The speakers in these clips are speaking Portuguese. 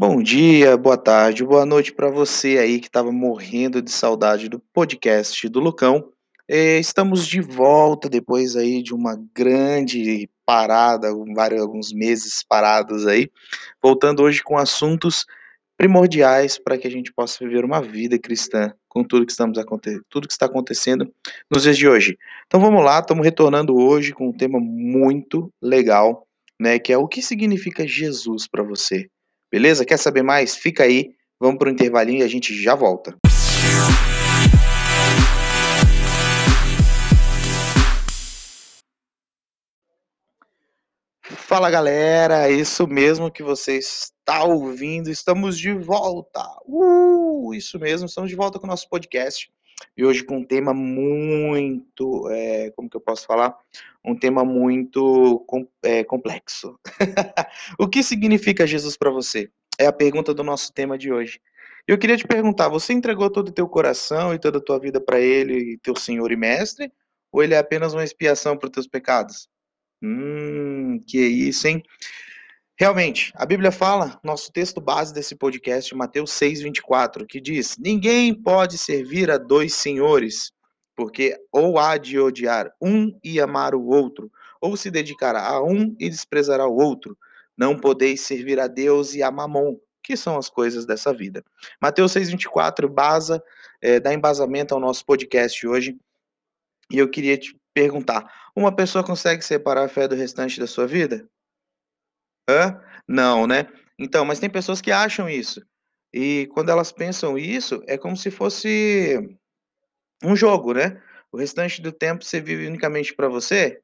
Bom dia, boa tarde, boa noite para você aí que estava morrendo de saudade do podcast do Lucão. Eh, estamos de volta depois aí de uma grande parada, vários alguns meses parados aí, voltando hoje com assuntos primordiais para que a gente possa viver uma vida cristã com tudo que estamos tudo que está acontecendo nos dias de hoje. Então vamos lá, estamos retornando hoje com um tema muito legal, né, que é o que significa Jesus para você. Beleza? Quer saber mais? Fica aí, vamos para o intervalinho e a gente já volta. Fala galera, isso mesmo que você está ouvindo, estamos de volta. Uh, isso mesmo, estamos de volta com o nosso podcast. E hoje com um tema muito, é, como que eu posso falar? Um tema muito com, é, complexo. o que significa Jesus para você? É a pergunta do nosso tema de hoje. Eu queria te perguntar, você entregou todo o teu coração e toda a tua vida para Ele, teu Senhor e Mestre? Ou Ele é apenas uma expiação para os teus pecados? Hum, que isso, hein? Realmente, a Bíblia fala, nosso texto base desse podcast, Mateus 6,24, que diz: Ninguém pode servir a dois senhores, porque ou há de odiar um e amar o outro, ou se dedicará a um e desprezará o outro. Não podeis servir a Deus e a Mamon, que são as coisas dessa vida. Mateus 6,24 basa, é, dá embasamento ao nosso podcast hoje. E eu queria te perguntar: uma pessoa consegue separar a fé do restante da sua vida? Hã? Não, né. Então, mas tem pessoas que acham isso. E quando elas pensam isso, é como se fosse um jogo, né. O restante do tempo você vive unicamente para você.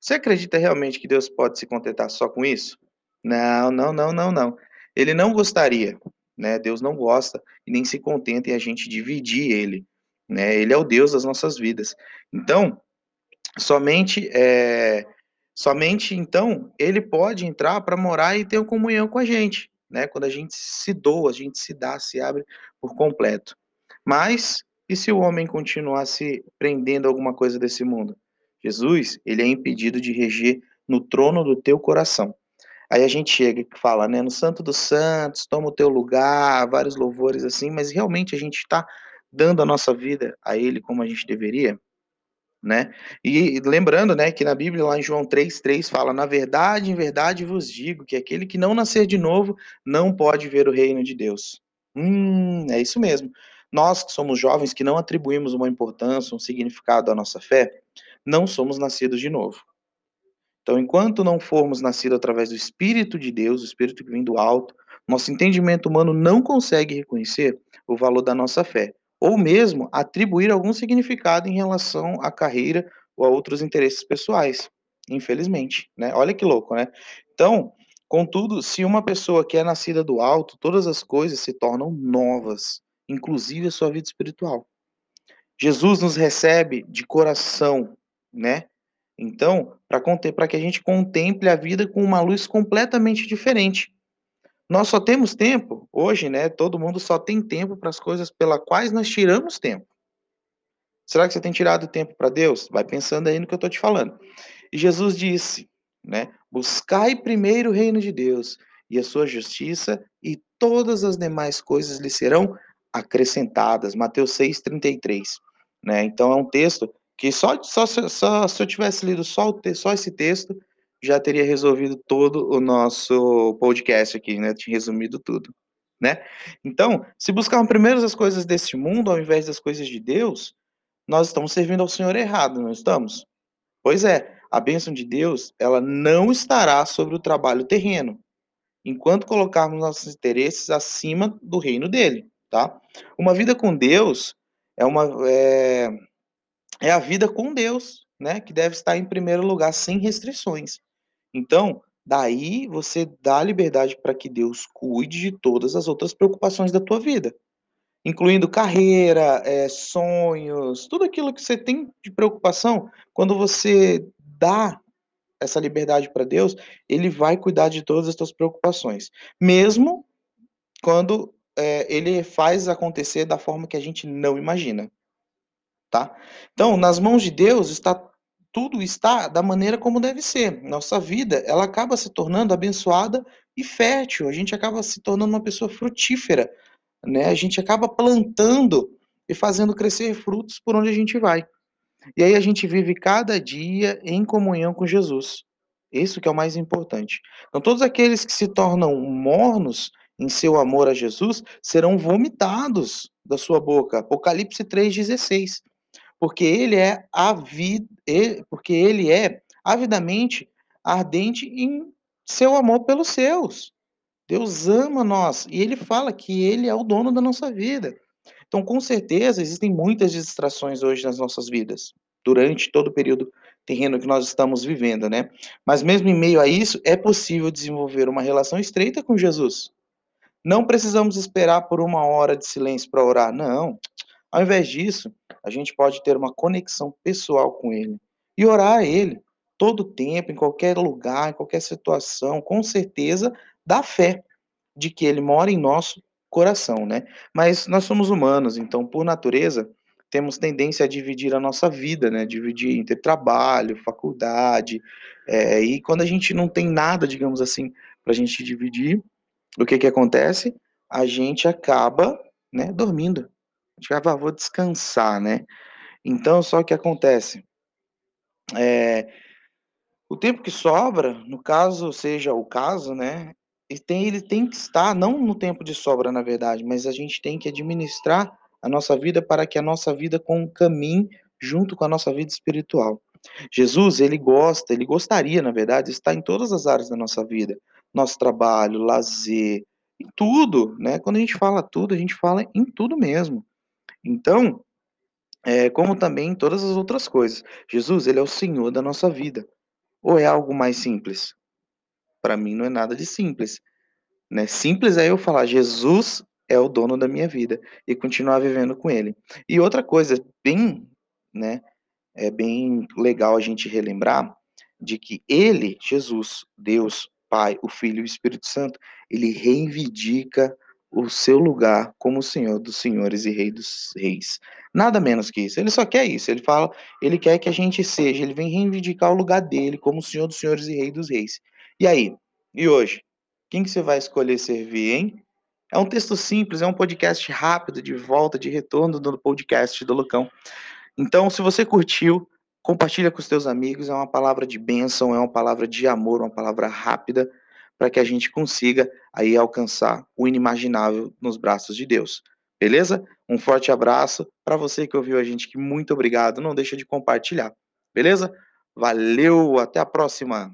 Você acredita realmente que Deus pode se contentar só com isso? Não, não, não, não, não. Ele não gostaria, né, Deus não gosta e nem se contenta em a gente dividir ele, né, ele é o Deus das nossas vidas. Então, somente, eh Somente então ele pode entrar para morar e ter uma comunhão com a gente, né, quando a gente se doa, a gente se dá, se abre por completo. Mas, e se o homem continuar se prendendo a alguma coisa desse mundo? Jesus, ele é impedido de reger no trono do teu coração. Aí a gente chega e fala, né, no santo dos santos, toma o teu lugar, vários louvores assim, mas realmente a gente está dando a nossa vida a ele como a gente deveria? Né. E lembrando, né, que na Bíblia, lá em João 3,3 fala: "Na verdade, em verdade vos digo que aquele que não nascer de novo não pode ver o reino de Deus". Hum, é isso mesmo. Nós que somos jovens, que não atribuímos uma importância, um significado à nossa fé, não somos nascidos de novo. Então, enquanto não formos nascidos através do Espírito de Deus, o Espírito que vem do alto, nosso entendimento humano não consegue reconhecer o valor da nossa fé, ou mesmo atribuir algum significado em relação à carreira ou a outros interesses pessoais, infelizmente, né. Olha que louco, né. Então, contudo, se uma pessoa que é nascida do alto, todas as coisas se tornam novas, inclusive a sua vida espiritual. Jesus nos recebe de coração, né, então, para que a gente contemple a vida com uma luz completamente diferente. Nós só temos tempo, hoje, né, todo mundo só tem tempo para as coisas pela quais nós tiramos tempo. Será que você tem tirado tempo para Deus? Vai pensando aí no que eu estou te falando. E Jesus disse, né, buscai primeiro o reino de Deus e a sua justiça e todas as demais coisas lhe serão acrescentadas. Mateus 6,33. Né? Então é um texto que só, só, só se eu tivesse lido só, o, só esse texto, já teria resolvido todo o nosso podcast aqui, né? Tinha resumido tudo, né? Então, se buscarmos primeiro as coisas deste mundo ao invés das coisas de Deus, nós estamos servindo ao Senhor errado, não estamos? Pois é, a bênção de Deus, ela não estará sobre o trabalho terreno, enquanto colocarmos nossos interesses acima do reino dele, tá? Uma vida com Deus é uma é, é a vida com Deus, né? Que deve estar em primeiro lugar, sem restrições. Então, daí você dá liberdade para que Deus cuide de todas as outras preocupações da tua vida, incluindo carreira, eh, sonhos, tudo aquilo que você tem de preocupação, quando você dá essa liberdade para Deus, Ele vai cuidar de todas as tuas preocupações, mesmo quando, eh, Ele faz acontecer da forma que a gente não imagina, tá. Então, nas mãos de Deus está tudo está da maneira como deve ser. Nossa vida, ela acaba se tornando abençoada e fértil. A gente acaba se tornando uma pessoa frutífera, né? A gente acaba plantando e fazendo crescer frutos por onde a gente vai. E aí a gente vive cada dia em comunhão com Jesus. Isso que é o mais importante. Então todos aqueles que se tornam mornos em seu amor a Jesus serão vomitados da sua boca. Apocalipse 3:16 porque ele é avid, porque ele é avidamente ardente em seu amor pelos seus. Deus ama nós e ele fala que ele é o dono da nossa vida. Então, com certeza, existem muitas distrações hoje nas nossas vidas, durante todo o período terreno que nós estamos vivendo, né? Mas mesmo em meio a isso, é possível desenvolver uma relação estreita com Jesus. Não precisamos esperar por uma hora de silêncio para orar, não. Ao invés disso, a gente pode ter uma conexão pessoal com Ele e orar a Ele todo tempo, em qualquer lugar, em qualquer situação, com certeza, da fé de que Ele mora em nosso coração, né? Mas nós somos humanos, então, por natureza, temos tendência a dividir a nossa vida, né? Dividir entre trabalho, faculdade, é, e quando a gente não tem nada, digamos assim, para a gente dividir, o que que acontece? A gente acaba, né, dormindo. A ah, vou descansar, né? Então, só que acontece, é, o tempo que sobra, no caso seja o caso, né, ele tem, ele tem que estar, não no tempo de sobra, na verdade, mas a gente tem que administrar a nossa vida para que a nossa vida caminhe junto com a nossa vida espiritual. Jesus, ele gosta, ele gostaria, na verdade, de estar em todas as áreas da nossa vida, nosso trabalho, lazer, em tudo, né? Quando a gente fala tudo, a gente fala em tudo mesmo. Então, é, como também em todas as outras coisas, Jesus, ele é o Senhor da nossa vida. Ou é algo mais simples? Para mim não é nada de simples. Né? Simples é eu falar, Jesus é o dono da minha vida e continuar vivendo com ele. E outra coisa bem, né, é bem legal a gente relembrar de que ele, Jesus, Deus, Pai, o Filho e o Espírito Santo, ele reivindica o seu lugar como Senhor dos senhores e Rei dos reis. Nada menos que isso. Ele só quer isso. Ele fala, ele quer que a gente seja, ele vem reivindicar o lugar dele como Senhor dos senhores e Rei dos reis. E aí? E hoje? Quem que você vai escolher servir, hein? É um texto simples, é um podcast rápido de volta, de retorno do podcast do Lucão. Então, se você curtiu, compartilha com os teus amigos, é uma palavra de bênção, é uma palavra de amor, uma palavra rápida para que a gente consiga aí alcançar o inimaginável nos braços de Deus. Beleza? Um forte abraço para você que ouviu a gente, que muito obrigado. Não deixa de compartilhar. Beleza? Valeu, até a próxima.